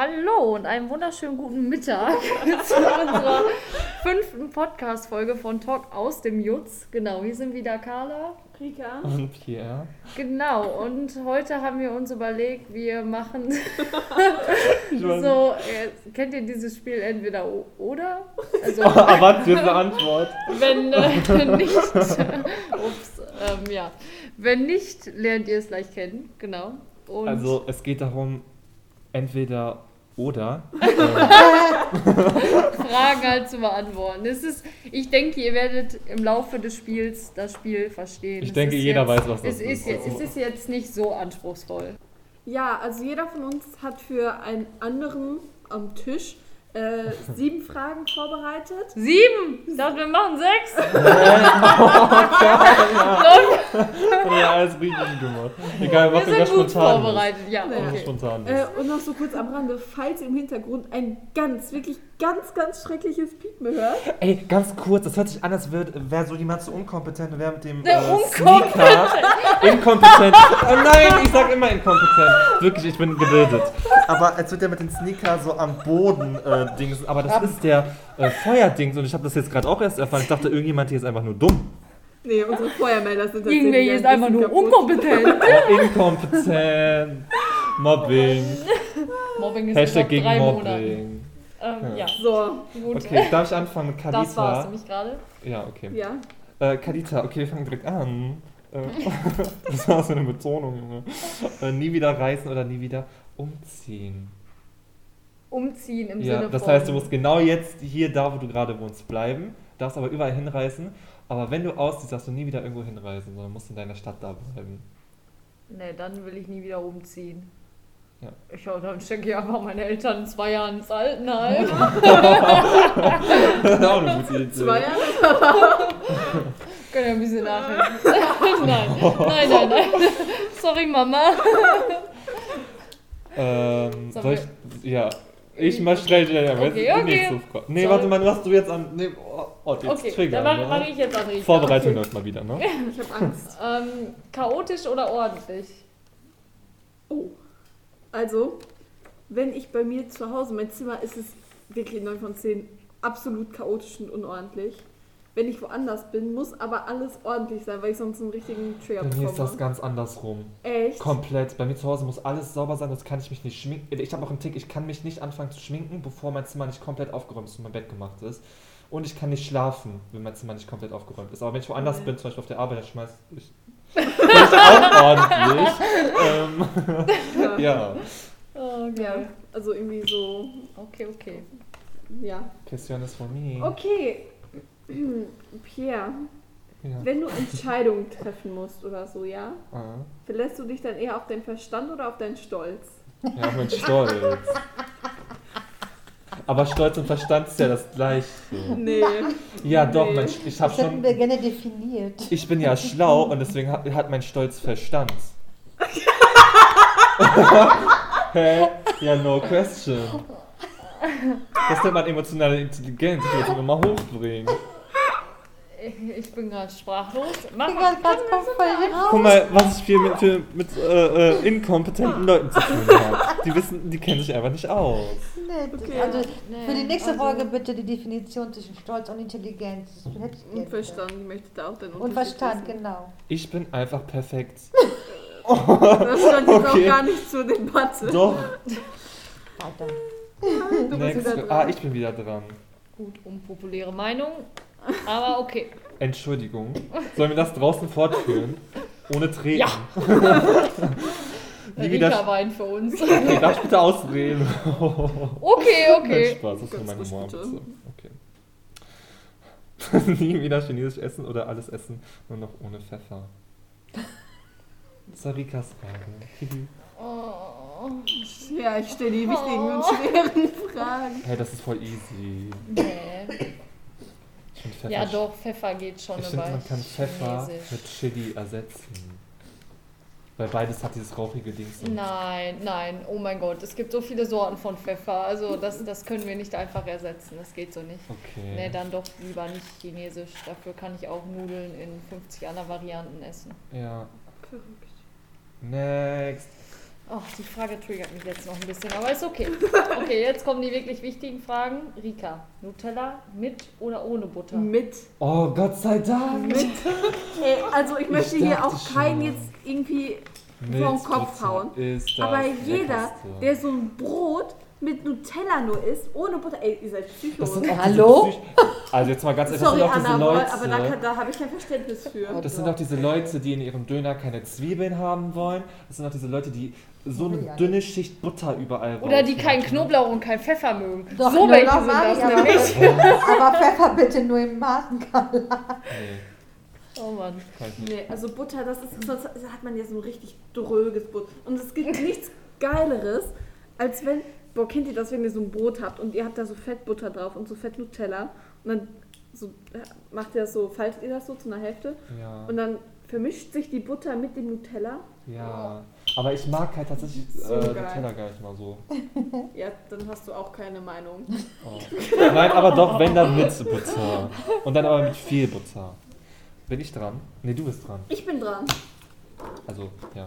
Hallo und einen wunderschönen guten Mittag zu unserer fünften Podcast-Folge von Talk aus dem Jutz. Genau, hier sind wieder Carla. Rika. Und Pierre. Genau, und heute haben wir uns überlegt, wir machen so, äh, kennt ihr dieses Spiel entweder oder? Also, Erwartet jetzt eine Antwort. wenn äh, nicht, ups, ähm, ja, wenn nicht, lernt ihr es gleich kennen, genau. Und Also es geht darum, entweder oder. Fragen halt zu beantworten. Es ist, ich denke, ihr werdet im Laufe des Spiels das Spiel verstehen. Ich Es denke, jeder jetzt, weiß, was das es ist. ist. Jetzt, es ist jetzt nicht so anspruchsvoll. Ja, also jeder von uns hat für einen anderen am Tisch äh, sieben Fragen vorbereitet. Sieben! Ich dachte, wir machen sechs. ja, alles richtig gemacht. Egal, mach Wir das sind gut spontan. vorbereitet. Ja, Nee. Mach okay. spontan. Äh, und noch so kurz am Rande, falls ihr im Hintergrund ein ganz, wirklich ganz, ganz schreckliches Piepen hört. Ey, ganz kurz, das hört sich an, als wäre wär so jemand so unkompetent und wäre mit dem Der äh, unkompetent. Sneaker inkompetent. Oh nein, ich sag immer inkompetent. Wirklich, ich bin gebildet. Aber als würde der mit dem Sneaker so am Boden äh, Dings, aber das ist der äh, Feuerdings und ich habe das jetzt gerade auch erst erfahren. Ich dachte, irgendjemand hier ist einfach nur dumm. Nee, unsere Feuermelder sind tatsächlich Irgendwer hier ein ist einfach bisschen nur kaputt. unkompetent. Oh, inkompetent. Mobbing. Mobbing ist Hashtag gegen drei Monaten. Mobbing. Ähm, ja, So, gut. Okay, darf ich anfangen mit Kadita? Das war's nämlich gerade. Ja, okay. ja. Äh, Kadita, okay, wir fangen direkt an. Äh, das war so eine Betonung, Junge. Äh, nie wieder reisen oder nie wieder umziehen. Umziehen im Ja, Sinne das von. heißt, du musst genau jetzt hier, da wo du gerade wohnst, bleiben, darfst aber überall hinreisen. Aber wenn du ausziehst, darfst du nie wieder irgendwo hinreisen, sondern musst in deiner Stadt da bleiben. Nee, dann will ich nie wieder umziehen. Ja. Ich hau, dann stecke ich einfach meine Eltern in zwei Jahren ins Altenheim. das ist auch eine gute Idee. Zwei Jahre. Können ja ein bisschen nachhelfen. nein, nein, nein, nein. Sorry, Mama. Ähm, soll ich, ja. Ich mal schnell, ja, ja, Okay, okay. nächste Frage. Nee, warte mal, was du jetzt an. Nee, oh, oh jetzt Okay, triggern, dann ne? mache mach ich jetzt an Rita. Vorbereitung Okay. läuft mal wieder, ne? Ich habe Angst. Ähm, chaotisch oder ordentlich? Oh. Also, wenn ich bei mir zu Hause, mein Zimmer ist es wirklich 9 von 10 absolut chaotisch und unordentlich. Wenn ich woanders bin, muss aber alles ordentlich sein, weil ich sonst einen richtigen Trigger Bei mir ist das bekomme. ganz andersrum. Echt? Komplett. Bei mir zu Hause muss alles sauber sein, sonst kann ich mich nicht schminken. Ich habe auch einen Tick, ich kann mich nicht anfangen zu schminken, bevor mein Zimmer nicht komplett aufgeräumt ist und mein Bett gemacht ist. Und ich kann nicht schlafen, wenn mein Zimmer nicht komplett aufgeräumt ist. Aber wenn ich woanders Nee. bin, zum Beispiel auf der Arbeit, dann schmeiß ich. ich auch ordentlich. ähm, Ja. ja. Oh, ja. Also irgendwie so, Okay, okay. ja. Question ist von mir. Okay. Pierre, Ja. wenn du Entscheidungen treffen musst oder so, ja? Ah. Verlässt du dich dann eher auf deinen Verstand oder auf deinen Stolz? Ja, auf meinen Stolz. Aber Stolz und Verstand ist ja das gleiche. Nee. Ja, doch, Nee. mein, ich habe Das hätten schon. wir gerne definiert. Ich bin ja schlau und deswegen hat, hat mein Stolz Verstand. Hä? Ja, no question. Das nennt man emotionale Intelligenz. Ich will das immer hochbringen. Ich bin gerade sprachlos. Mach Ich mal. bin gerade voll raus. Guck mal, was ich viel mit, für, mit äh, äh, inkompetenten Leuten zu tun habe. Die wissen, die kennen sich einfach nicht aus. Nee, Okay. also Nee, für die nächste also- Folge bitte die Definition zwischen Stolz und Intelligenz. Und Verstand, ich möchte da auch den Und Unterschied Verstand, wissen. genau. Ich bin einfach perfekt. Das stand jetzt Okay. auch gar nicht zur Debatte. Doch. Weiter. Du bist Next. wieder dran. Ah, ich bin wieder dran. Gut, unpopuläre Meinung. Aber okay. Entschuldigung. Sollen wir das draußen fortführen? Ohne Treten? Ja. Nie wieder. Rika Wein für uns. Okay, darf ich bitte ausreden? Okay, Nein, okay. Spaß, das ist meine bitte. Okay. Nie wieder chinesisch essen oder alles essen, nur noch ohne Pfeffer. Das war Rikas Frage. Oh, Ja, ich stelle die wichtigen und schweren Fragen. hey, das ist voll easy. nee. Pfeffer Ja, doch, Pfeffer geht schon Ich finde, man kann Pfeffer Chinesisch. mit Chili ersetzen. Weil beides hat dieses rauchige Ding. so. Nein, nein, oh mein Gott, es gibt so viele Sorten von Pfeffer. Also das, das können wir nicht einfach ersetzen. Das geht so nicht. Okay. Nee, dann doch lieber nicht chinesisch. Dafür kann ich auch Nudeln in 50 anderen Varianten essen. Ja. Verrückt. Next. Oh, die Frage triggert mich jetzt noch ein bisschen, aber ist okay. Okay, jetzt kommen die wirklich wichtigen Fragen. Rika, Nutella mit oder ohne Butter? Mit. Oh, Gott sei Dank. Mit. Ey, also ich möchte hier auch keinen schon. jetzt irgendwie Mit vom Kopf Butter hauen. Ist das Aber jeder, der so ein Brot mit Nutella nur isst, ohne Butter, ey, ihr seid Das Psychos. sind auch Hallo? Psych also jetzt mal ganz ehrlich, das Sorry, sind auch diese Leute. aber da, da habe ich kein Verständnis für. Das sind auch diese Leute, die in ihrem Döner keine Zwiebeln haben wollen. Das sind auch diese Leute, die so eine Ja. dünne Schicht Butter überall Oder die keinen Knoblauch und keinen Pfeffer mögen. Doch, so welche Knoblauch sind mag das ich, aber- nämlich. Aber Pfeffer bitte nur im Maßenskala. Nee, Oh Mann. Nee, also Butter, das ist, sonst hat man ja so ein richtig dröges Butter. Und es gibt nichts Geileres, als wenn, boah, kennt ihr das, wenn ihr so ein Brot habt und ihr habt da so Fettbutter drauf und so Fett Nutella und dann so, äh, macht ihr das so, faltet ihr das so zu einer Hälfte Ja, und dann vermischt sich die Butter mit dem Nutella. ja. Aber ich mag halt tatsächlich So äh, geil. Nutella gar nicht mal so. Ja, dann hast du auch keine Meinung. Oh. Nein, aber doch, wenn dann mit Butter. Und dann aber mit viel Butter. Bin ich dran? Nee, du bist dran. Ich bin dran. Also, ja.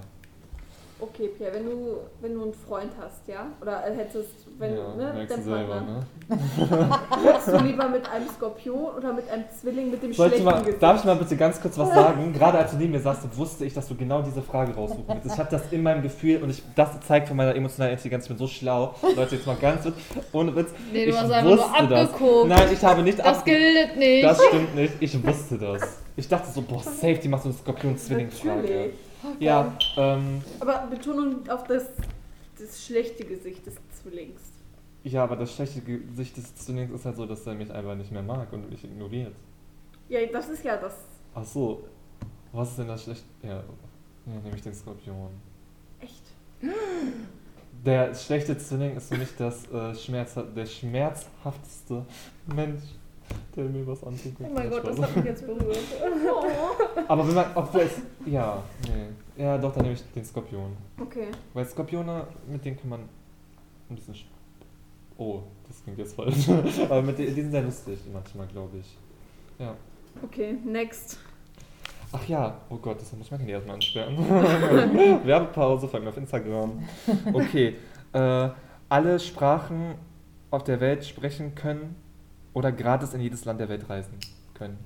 Okay, Pierre, wenn du, wenn du einen Freund hast, ja? Oder hättest, wenn, ja, ne, merkst selber, Partner. ne? Würdest du lieber mit einem Skorpion oder mit einem Zwilling mit dem Soll ich schlechten mal, Gesicht? darf ich mal bitte ganz kurz was sagen? Gerade als du neben mir saßt, wusste ich, dass du genau diese Frage raussuchen willst. Ich habe das in meinem Gefühl und ich, das zeigt von meiner emotionalen Intelligenz, ich bin so schlau. Leute, jetzt mal ganz kurz, ohne Witz. Nee, du ich hast einfach nur wusste das. abgeguckt. Nein, ich habe nicht Das gilt nicht. Das stimmt nicht, ich wusste das. Ich dachte so, boah, safe, die macht so eine Skorpion-Zwilling-Frage. Natürlich. Ja, ähm, Aber Betonung auf das, das schlechte Gesicht des Zwillings. ja, aber das schlechte Gesicht des Zwillings ist halt so, dass er mich einfach nicht mehr mag und mich ignoriert. Ja, das ist ja das. Ach so, was ist denn das schlechte? Ja, ja nehme ich den Skorpion. Echt? Der schlechte Zwilling ist für mich das, äh, Schmerz, der schmerzhafteste Mensch, der mir was antut. Oh mein Gott, das hat mich jetzt berührt. Aber wenn man, obwohl es, ja, nee, ja doch, dann nehme ich den Skorpion. Okay. Weil Skorpione, mit denen kann man ein bisschen, sch- oh, das klingt jetzt falsch, aber mit denen, die sind sehr lustig manchmal, glaube ich. Ja. Okay, next. Ach ja, oh Gott, das muss ich mein Handy erstmal ansperren. Werbepause, folgen auf Instagram. Okay, äh, alle Sprachen auf der Welt sprechen können oder gratis in jedes Land der Welt reisen können.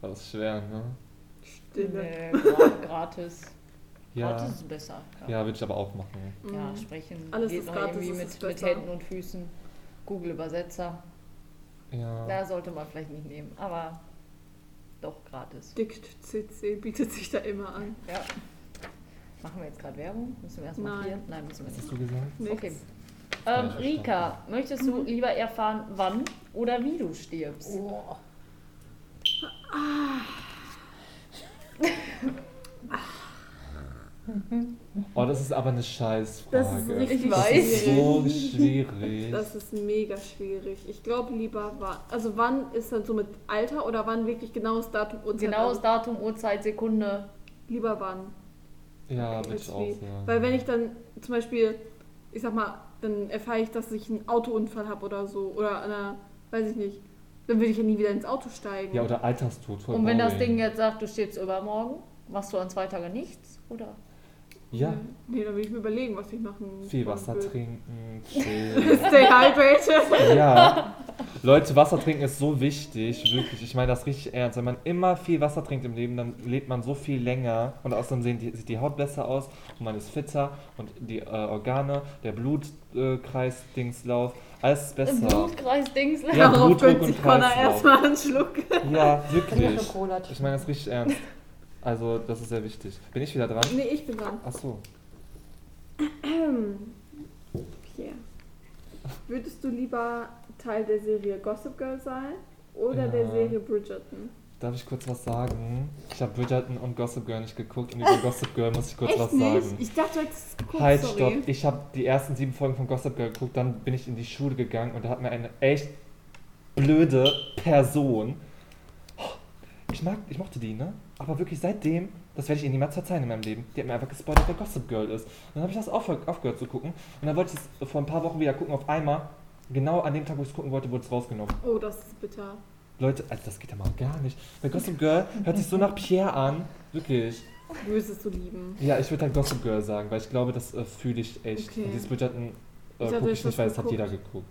Das ist schwer, ne? Stille. Nee, gra- gratis. Ja, Gratis ist besser. ja würde ich aber auch machen. Ja, Mhm. sprechen Alles geht ist noch gratis, irgendwie ist mit, es mit. Händen und Füßen. Google Übersetzer. Ja. Da sollte man vielleicht nicht nehmen, aber doch gratis. Dict CC bietet sich da immer an. Ja. Machen wir jetzt gerade Werbung? Müssen wir erstmal Nein. markieren? Nein, müssen wir nicht. hast du gesagt? Nix. Okay. Ja, Ähm, Rika, möchtest du lieber erfahren, wann oder wie du stirbst? Oh. Oh, das ist aber eine Scheißfrage. Das ist richtig Ich Das weiß. ist so schwierig. Das ist mega schwierig. Ich glaube lieber wann. Also wann ist dann so mit Alter oder wann wirklich genaues Datum Uhrzeit? Genaues Datum, Uhrzeit, Sekunde. Lieber wann. ja, würde ich auch sagen. Weil wenn ich dann zum Beispiel, ich sag mal, dann erfahre ich, dass ich einen Autounfall habe oder so. Oder einer, weiß ich nicht. Dann will ich ja nie wieder ins Auto steigen. Ja, oder Alterstod. Und wenn das. Ding jetzt sagt, du stirbst übermorgen, machst du an zwei Tage nichts? Oder? Ja, Nee, dann will ich mir überlegen, was ich machen viel Wasser will. trinken, chillen. Stay hydrated. ja. Leute, Wasser trinken ist so wichtig, wirklich. Ich meine das richtig ernst. Wenn man immer viel Wasser trinkt im Leben, dann lebt man so viel länger und außerdem sehen die, sieht die Haut besser aus und man ist fitter und die äh, Organe, der Blutkreis-Dingslauf, alles ist besser. Blutkreis-Dings. Ja, Darauf Blutdruck gönnt und sich Connor Kreislauf. erstmal einen Schluck. Ja, wirklich. Ich meine das richtig ernst. Also, das ist sehr wichtig. Bin ich wieder dran? Nee, ich bin dran. Ach so. Pierre. Würdest du lieber Teil der Serie Gossip Girl sein oder der Ja. Serie Bridgerton? Darf ich kurz was sagen? Ich habe Bridgerton und Gossip Girl nicht geguckt und über Gossip Girl muss ich kurz Echt was nicht? sagen. Ich dachte, du hättest es geguckt, Halt, sorry. stopp. Ich habe die ersten sieben Folgen von Gossip Girl geguckt, dann bin ich in die Schule gegangen und da hat mir eine echt blöde Person. Ich, mag, ich mochte die, ne? Aber wirklich seitdem, das werde ich ihr niemals verzeihen in meinem Leben, die hat mir einfach gespoilert, wer Gossip Girl ist. Und dann habe ich das aufhör, aufgehört zu gucken und dann wollte ich es vor ein paar Wochen wieder gucken, auf einmal, genau an dem Tag, wo ich es gucken wollte, wurde es rausgenommen. Oh, das ist bitter. Leute, also das geht ja mal gar nicht. Bei Gossip Girl hört sich so nach Pierre an. Wirklich. Es so lieben. Ja, ich würde dann Gossip Girl sagen, weil ich glaube, das äh, fühle ich echt. Okay. Und dieses Bridgerton äh, gucke ich nicht, weil das hat jeder geguckt.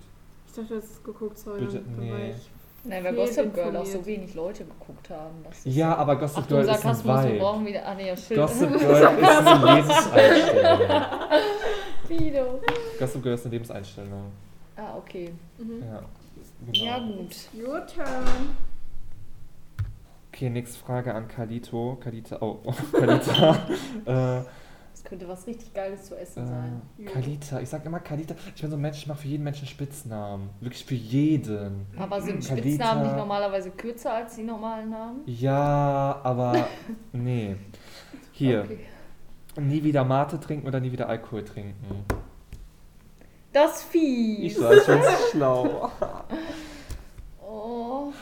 Ich dachte, du hast es geguckt, dann- dann nee. ich- Nein, weil Gossip Girl auch so wenig Leute geguckt haben. Ja, aber Gossip Achtung, Girl ist ein Sarkasmus, wir Vibe. brauchen wieder. Ah, nee, ja, Schild. Gossip Girl ist eine Lebenseinstellung. Gossip Girl ist eine Lebenseinstellung. Ah, okay. Mhm. Ja, genau. Ja, gut. Your turn. Okay, nächste Frage an Kalito. Kalita, oh, Kalita. äh, könnte was richtig Geiles zu essen sein. äh, Kalita, ich sag immer Kalita. Ich bin so ein Mensch, ich mache für jeden Menschen Spitznamen. Wirklich für jeden. Aber sind Kalita. Spitznamen nicht normalerweise kürzer als die normalen Namen? Ja, aber nee. Hier, Okay. nie wieder Mate trinken oder nie wieder Alkohol trinken. Das Vieh. Ich ich bin's schlau.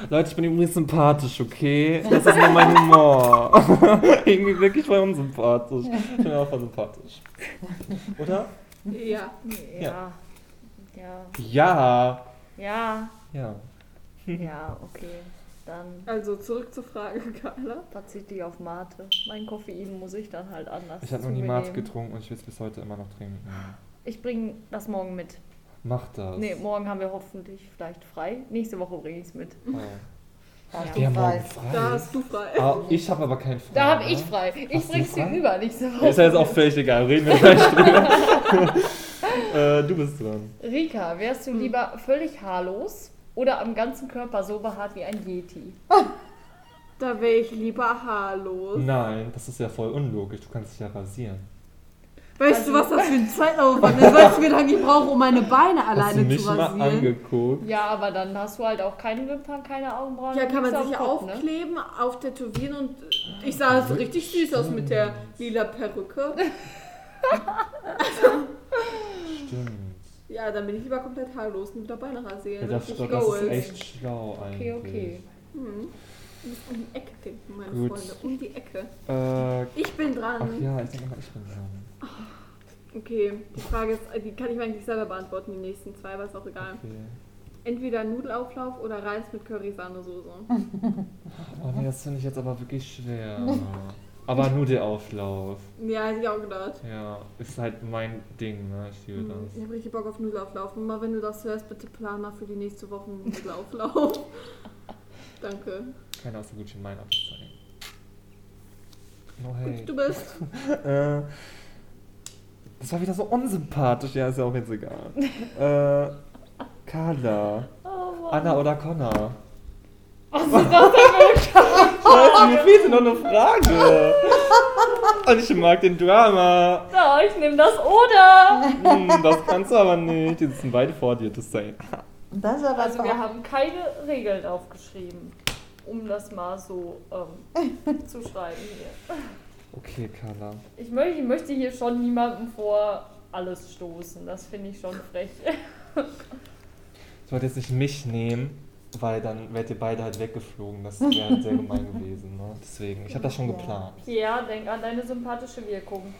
Leute, ich bin übrigens sympathisch, okay? Das ist nur mein Humor. Irgendwie wirklich voll unsympathisch. Ich bin auch voll sympathisch. Oder? Ja. Ja. Ja. Ja. Ja. Ja. Ja, okay. Dann Also zurück zur Frage, Carla. ich auf Mate. Mein Koffein muss ich dann halt anders Ich habe noch nie Mate getrunken und ich will es bis heute immer noch trinken. Ich bringe das morgen mit. Mach das. Nee, morgen haben wir hoffentlich vielleicht frei. Nächste Woche bringe ich es mit. Oh. Hast Ja. du frei. morgen frei. Da hast du frei. Ah, ich habe aber keinen frei. Da habe ne? ich frei. Ich Hast du bring's dir über nächste Woche. Ist ja jetzt auch völlig egal. Reden wir gleich drüber. äh, du bist dran. Rika, wärst du Hm. lieber völlig haarlos oder am ganzen Körper so behaart wie ein Yeti? Da wäre ich lieber haarlos. Nein, das ist ja voll unlogisch. Du kannst dich ja rasieren. Weißt du, was das für ein Zeitaufwand ist? Weißt du, wie lange ich brauche, um meine Beine Hast du alleine zu mal rasieren? angeguckt? Ja, aber dann hast du halt auch keine Wimpern, keine Augenbrauen. Ja, kann man sich Kopf, ne? aufkleben, auftätowieren und ich sah so richtig süß aus mit der lila Perücke. Stimmt. Ja, dann bin ich lieber komplett haarlos und wieder Beine rasieren. Ja, das, Richtig das ist echt schlau eigentlich. Okay, okay. Hm. Du musst um die Ecke denken, meine Gut. Freunde. Um die Ecke. Äh, Ich bin dran. ach ja, ich denke mal, ich bin dran. Okay, die Frage ist, die kann ich mir eigentlich selber beantworten, die nächsten zwei, aber ist auch egal. Okay. Entweder Nudelauflauf oder Reis mit Curry-Sahnesoße. Oh nee, das finde ich jetzt aber wirklich schwer. aber Nudelauflauf. Ja, hätte ich auch gedacht. Ja, ist halt mein Ding, ne? Ich liebe Hm, Ich das. habe richtig Bock auf Nudelauflauf. Mal wenn du das hörst, bitte plan mal für die nächste Woche einen Nudelauflauf. Danke. Keiner aus der Gucci Mine abzeigen. Oh hey. Gut, du bist. Äh, das war wieder so unsympathisch. Ja, ist ja auch jetzt egal. äh, Carla. Oh. Anna oder Connor? Was ist das denn für eine mir fehlt noch eine Frage. Und ich mag den Drama. Ja, ich nehme das oder. Hm, das kannst du aber nicht. Die sitzen beide vor dir, das sei. Das ist aber Also wir haben keine Regeln aufgeschrieben, um das mal so ähm, zu schreiben hier. Okay, Carla. Ich möchte, ich möchte hier schon niemandem vor alles stoßen. Das finde ich schon frech. Ich wollte jetzt nicht mich nehmen, weil dann wärt ihr beide halt weggeflogen. Das wäre halt sehr gemein gewesen. Ne? Deswegen, ich habe das schon geplant. Ja, denk an deine sympathische Wirkung.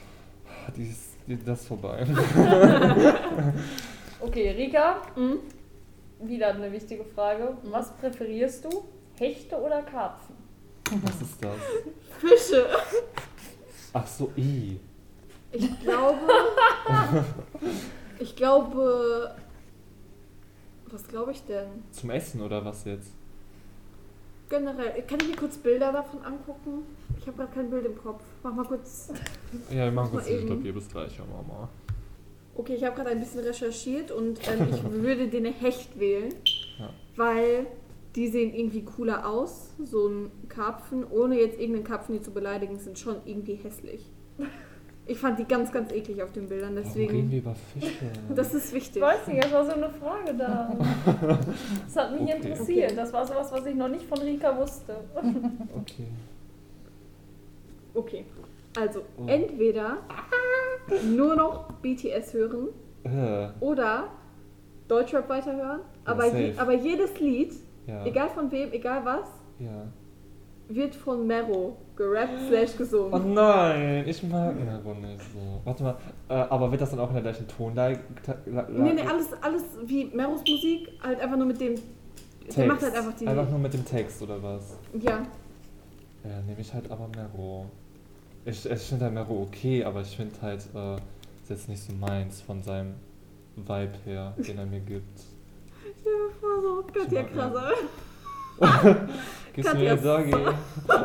Die ist, die, das ist vorbei. Okay, Rika, Hm? Wieder eine wichtige Frage. Mhm. Was präferierst du? Hechte oder Karpfen? Was ist das? Fische. Ach so, i. Ich glaube. Ich glaube. Was glaube ich denn? Zum Essen oder was jetzt? Generell. Kann ich mir kurz Bilder davon angucken? Ich habe gerade kein Bild im Kopf. Mach mal kurz. Ja, wir machen Mal kurz ich glaube, ihr bis gleich, ja, Mama. Okay, ich habe gerade ein bisschen recherchiert und ähm, ich würde den Hecht wählen, Ja. weil die sehen irgendwie cooler aus. So ein Karpfen, ohne jetzt irgendeinen Karpfen hier zu beleidigen, sind schon irgendwie hässlich. Ich fand die ganz, ganz eklig auf den Bildern, Warum reden deswegen. wir über Fische? Das ist Ich wichtig. weiß nicht, es war so eine Frage da. Das hat mich Okay. interessiert. Okay. Das war sowas, was ich noch nicht von Rika wusste. Okay. Okay, also Oh. entweder nur noch BTS hören Äh, oder Deutschrap weiterhören, aber, je, aber jedes Lied, egal von wem, egal was, wird von Mero gerappt slash Oh gesungen. nein, ich mag Mero nicht so. Warte mal, äh, aber wird das dann auch in der gleichen Tonlage? Nee, nee, alles, alles wie Meros Musik, halt einfach nur mit dem. Text. Der macht halt einfach die. Einfach nur mit dem Text oder was? Ja, Ja, nehme ich halt aber Mero. Ich, ich finde halt Mero okay, aber ich finde halt, äh, ist jetzt nicht so meins von seinem Vibe her, den er mir gibt. Stell dir vor, so Katja Ich Krasser. Gibst du mir Doggy?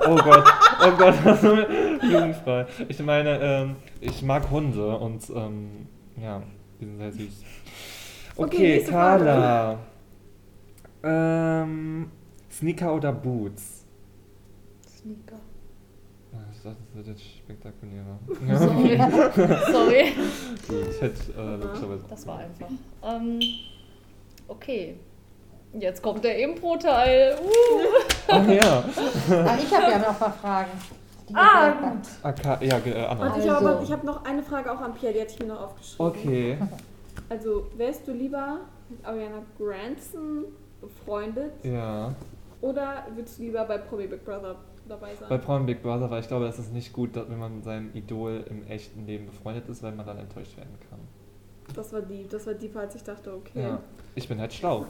Oh Gott, oh Gott, jugendfrei. Ich meine, ähm, ich mag Hunde und ähm, ja, die sind sehr süß. Okay, Okay. Carla. Ähm, Sneaker oder Boots? Ah, dachte, das wird jetzt spektakulärer. Sorry. Sorry. Gut, hätte äh, logischerweise. Das war einfach. Ähm, okay. Jetzt kommt der Impro-Teil. Uh. Ach ja. Ah, ich habe ja noch ein paar Fragen. Ah, haben. AK, ja, ge- äh, Anna. Warte, ich habe Also. aber- ich habe noch eine Frage auch an Pierre, die hatte ich mir noch aufgeschrieben. Okay. Also, wärst du lieber mit Ariana Grandson befreundet Ja. oder würdest du lieber bei Promi Big Brother dabei sein? Bei Prime Big Brother, weil ich glaube, das ist nicht gut, dass, wenn man mit seinem Idol im echten Leben befreundet ist, weil man dann enttäuscht werden kann. das war die, das war die, als ich dachte, okay. Ja. Ich bin halt schlau.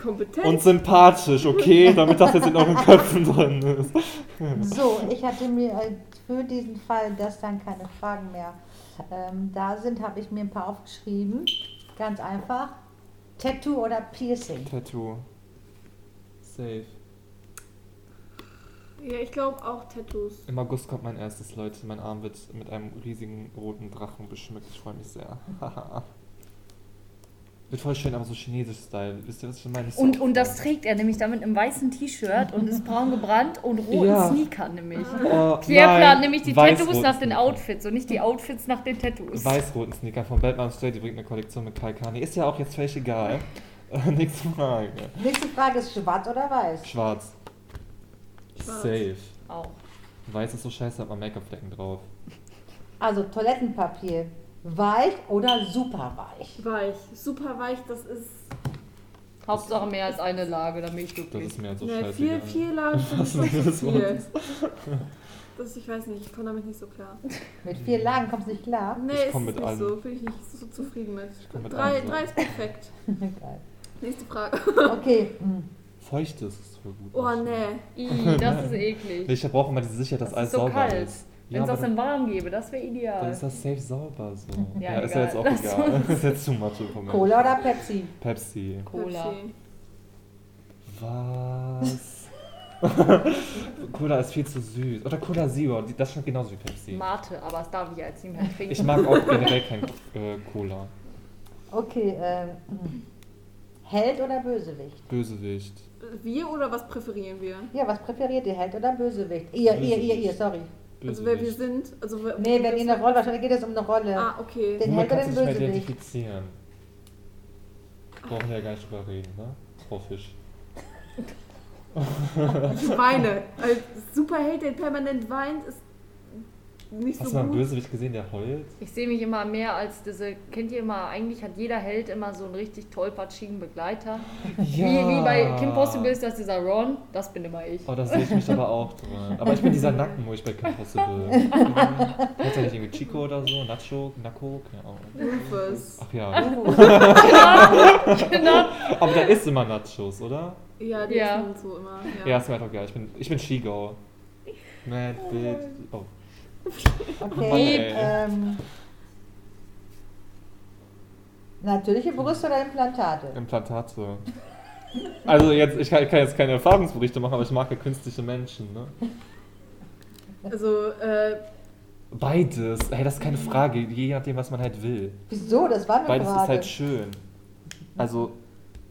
Kompetent. Und sympathisch, okay? Damit das jetzt in euren Köpfen drin ist. So, ich hatte mir äh, für diesen Fall, dass dann keine Fragen mehr ähm, da sind, habe ich mir ein paar aufgeschrieben. Ganz einfach. Tattoo oder Piercing? Tattoo. Safe. Ja, ich glaube auch Tattoos. Im August kommt mein erstes, Leute. Mein Arm wird mit einem riesigen roten Drachen beschmückt. Ich freue mich sehr. wird voll schön, aber so chinesisch-Style. Wisst ihr, was ich meine? Und, und das trägt er nämlich damit im weißen T-Shirt und ist braun gebrannt und roten Ja. Sneakern nämlich. Oh, Pierre nein, plant nämlich die Tattoos weiß-roten nach den Sneaker. Outfits und nicht die Outfits nach den Tattoos. Weiß-roten Sneaker von Batman Straight, die bringt eine Kollektion mit Kai Kani. Ist ja auch jetzt völlig egal. Nächste Frage. Nächste Frage ist schwarz oder weiß? Schwarz. Schwarz. Safe. Auch. Weiß ist so scheiße, hat man Make-up-Flecken drauf. Also Toilettenpapier. Weich oder super weich? Weich. Super weich, das ist. Hauptsache mehr als eine Lage, da bin ich Das glücklich. ist mir halt so ne, scheiße. vier, vier Lagen sind zu das viel. Das, ich weiß nicht, ich komme damit nicht so klar. Mit vier Lagen kommst du nicht klar? Nee, Ich ist komm nicht mit allem. so. Bin ich nicht so zufrieden mit. komm mit drei, allem so. drei ist perfekt. Geil. Nächste Frage. Okay. hm. Feuchtes ist voll gut. Oh nee. Ih, das ist eklig. Ich brauche immer diese Sicherheit, dass Das alles ist so sauber kalt. ist. Wenn es aber das dann, in warm gäbe, das wäre dann ideal. ist das safe sauber so. Ja, Ja, ist ja jetzt auch Lass egal. ist jetzt too much information. Cola oder Pepsi? Pepsi. Cola. Pepsi. Was? Cola ist viel zu süß. Oder Cola Zero, das schmeckt genauso wie Pepsi. Mate, aber das darf ich jetzt nicht mehr trinken. Ich mag auch generell kein äh, Cola. Okay. Ähm, hm. Held oder Bösewicht? Bösewicht. Wir oder was präferieren wir? Ja, was präferiert ihr? Held oder Bösewicht? Ihr, ihr, ihr, ihr, sorry. Also wer wir Bösewicht. sind. Also wer, Nee, wenn ihr eine Rolle, wahrscheinlich geht es um eine Rolle. Ah, okay. Den Held oder den Bösewicht? identifizieren? Brauchen wir ja gar nicht drüber reden, ne? Frau Fisch. Ich weine. Als Superheld, der permanent weint, ist nicht Hast so du mal einen gut. Bösewicht gesehen, der heult? Ich sehe mich immer mehr als diese, kennt ihr immer, eigentlich hat jeder Held immer so einen richtig tollpatschigen Begleiter. Wie, wie bei Kim Possible ist das dieser Ron, das bin immer ich. Oh, da sehe ich mich aber auch drin. Aber ich bin dieser Nacken, wo ich bei Kim Possible. Heißt er nicht irgendwie Chico oder so? Nacho? Naco? Keine Ahnung. Rufus. Ach ja. genau. Aber der isst immer Nachos, oder? Ja, die Ja. sind so immer. Ja, Ja. ist mir doch geil. Ich bin, ich bin Shigo. Mad Bitch. Oh. Okay. Ähm, natürliche Brüste oder Implantate? Implantate. Also jetzt, ich kann, ich kann jetzt keine Erfahrungsberichte machen, aber ich mag ja künstliche Menschen, ne? Also, äh, Beides. Hey, das ist keine Frage, je nachdem, was man halt will. Wieso? Das war eine Beides Frage. ist halt schön. Also,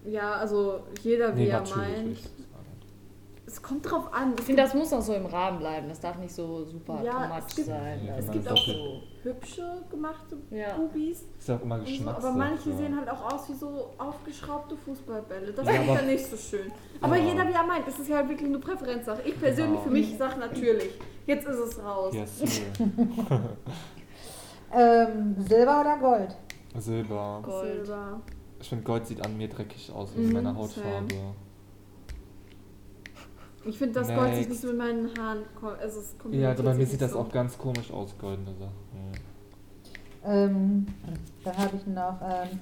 ja, also jeder wie nee, er meint. ich sagen. Es kommt drauf an. Ich Es finde, das muss auch so im Rahmen bleiben. Das darf nicht so super Ja, too es much gibt- sein. Ja, es gibt auch so hübsche gemachte Ja. Bubis. Ist ja auch immer So, Geschmackssache. aber manche sehen halt auch aus wie so aufgeschraubte Fußballbälle. Das Ja, finde ich dann nicht so schön. Aber Ja. jeder wie er meint. Das ist ja halt wirklich eine Präferenzsache. Ich persönlich für mich sage natürlich. Jetzt ist es raus. Yes. Ähm, Silber oder Gold? Silber. Gold. Silber. Ich finde, Gold sieht an mir dreckig aus, wegen Mhm, meiner Hautfarbe. Ich finde, das Gold sich Next. nicht so mit meinen Haaren. Also es Ja, also bei mir sieht das so. auch ganz komisch aus, goldene Sachen. Ähm, dann habe ich noch ähm,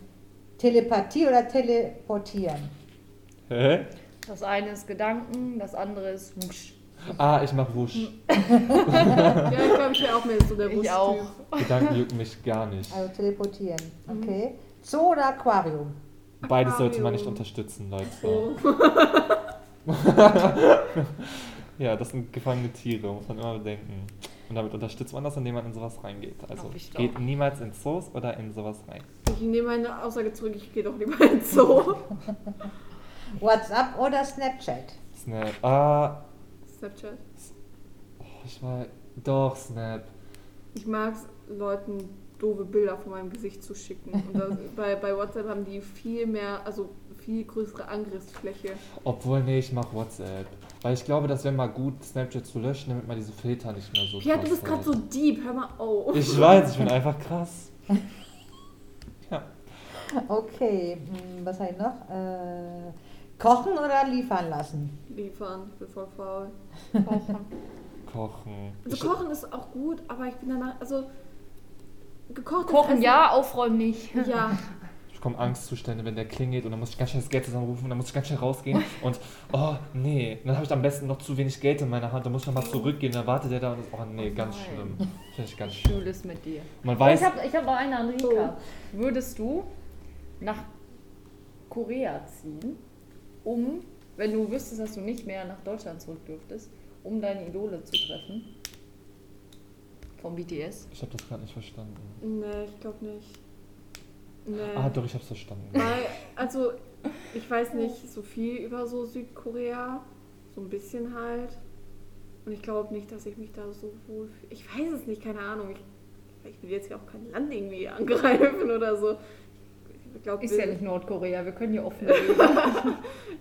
Telepathie oder Teleportieren. Hä? Das eine ist Gedanken, das andere ist wusch. Ah, ich mach Wusch. Ja, ich glaube, ich wäre auch mehr so der Ich Wuschtyp. auch. Gedanken jucken mich gar nicht. Also teleportieren. Okay. Zoo oder Aquarium? Beides sollte man Aquarium. nicht unterstützen, Leute. Oh. Ja, das sind gefangene Tiere, muss man immer bedenken. Und damit unterstützt man das, indem man in sowas reingeht. Also Glaub ich doch. geht niemals in Zoos oder in sowas rein. Ich nehme meine Aussage zurück, ich gehe doch lieber ins Zoo. WhatsApp oder Snapchat? Snap. Ah, Snapchat. oh, ich war. Doch, Snap. Ich mag es, Leuten doofe Bilder von meinem Gesicht zu schicken. Und das, bei, bei WhatsApp haben die viel mehr, also viel größere Angriffsfläche. Obwohl, nee, ich mach WhatsApp. Weil ich glaube, das wäre mal gut, Snapchat zu löschen, damit man diese Filter nicht mehr so. Pia, du bist gerade so deep, hör mal auf. Ich weiß, ich bin einfach krass. Ja. Okay, hm, was habe ich noch? Äh, kochen oder liefern lassen? Liefern, ich bin voll faul. Kochen. Also Ich- kochen ist auch gut, aber ich bin danach, also gekocht Kochen ja, aufräumen nicht. Ja, Bekomme Angstzustände, wenn der klingelt und dann muss ich ganz schnell das Geld zusammenrufen und dann muss ich ganz schnell rausgehen und oh nee, dann habe ich am besten noch zu wenig Geld in meiner Hand, dann muss ich nochmal zurückgehen, dann wartet der da und oh nee, ganz Nein. schlimm. Finde ich ganz schlimm. Schönes mit dir. Man Oh, weiß, ich habe ich hab noch eine Anrika. Würdest du nach Korea ziehen, um, wenn du wüsstest, dass du nicht mehr nach Deutschland zurück dürftest, um deine Idole zu treffen? Vom BTS? ich habe das gerade nicht verstanden. nee, ich glaube nicht. Nee. Ah doch, ich habe es verstanden. Weil, also, ich weiß nicht so viel über so Südkorea. So ein bisschen halt. Und ich glaube nicht, dass ich mich da so wohl fühle. Ich weiß es nicht, keine Ahnung. Ich, ich will jetzt ja auch kein Land irgendwie angreifen oder so. Ich glaube, Ist ja nicht Nordkorea, wir können hier offen reden.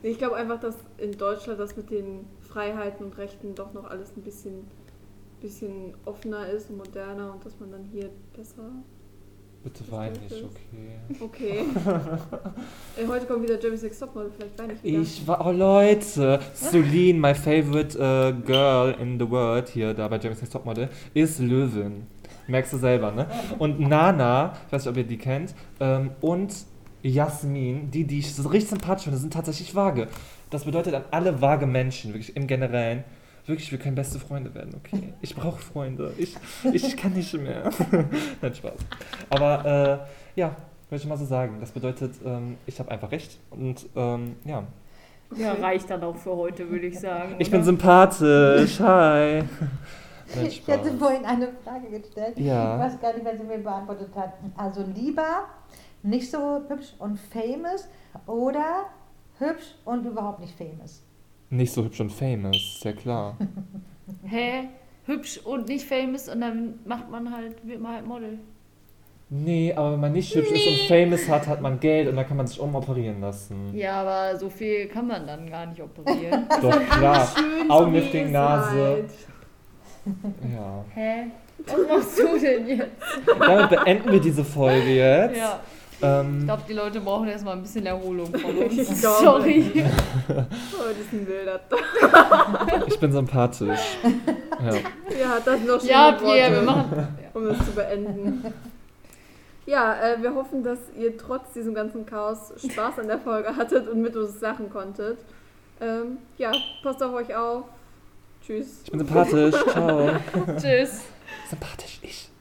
ich glaube einfach, dass in Deutschland das mit den Freiheiten und Rechten doch noch alles ein bisschen, bisschen offener ist und moderner und dass man dann hier besser. Bitte wein nicht, okay. Okay. Ey, heute kommt wieder Jeremy Sex Topmodel, vielleicht weine ich wieder. Ich war, oh Leute, Celine, my favorite äh, girl in the world, hier da bei James Next Topmodel, ist Löwin. Merkst du selber, ne? Und Nana, ich weiß nicht, ob ihr die kennt, ähm, und Jasmin, die, die ich so richtig sympathisch finde, sind tatsächlich vage. Das bedeutet an alle vage Menschen, wirklich im Generellen, wirklich, wir können beste Freunde werden, okay? Ich brauche Freunde. Ich, ich kann nicht mehr. Nein, Spaß. Aber äh, ja, würde ich mal so sagen. Das bedeutet, ähm, ich habe einfach recht. Und ähm, ja. Ja, reicht dann auch für heute, würde ich sagen. Ich oder? bin sympathisch. Hi. Nein, Ich hatte vorhin eine Frage gestellt. Ja. Ich weiß gar nicht, wer sie mir beantwortet hat. Also lieber nicht so hübsch und famous oder hübsch und überhaupt nicht famous. Nicht so hübsch und famous, ist ja klar. Hä? Hübsch und nicht famous und dann macht man halt, wird man halt Model. Nee, aber wenn man nicht hübsch ist und famous hat, hat man Geld und dann kann man sich umoperieren lassen. Ja, aber so viel kann man dann gar nicht operieren. Doch, klar. Schön Augenlifting, Nase. seid. Ja. Hä? Was machst du denn jetzt? Damit beenden wir diese Folge jetzt. Ja, ich Ähm, glaube, die Leute brauchen erstmal ein bisschen Erholung von Ich uns. Sorry. Heute ist ein wilder ich bin sympathisch. Ja. Ja, das sind doch schöne Ja, Worte, wir machen. um das zu beenden. Ja, äh, wir hoffen, dass ihr trotz diesem ganzen Chaos Spaß an der Folge hattet und mit uns lachen konntet. Ähm, ja, passt auf euch auf. Tschüss. Ich bin sympathisch. Ciao. Tschüss. Sympathisch, ich.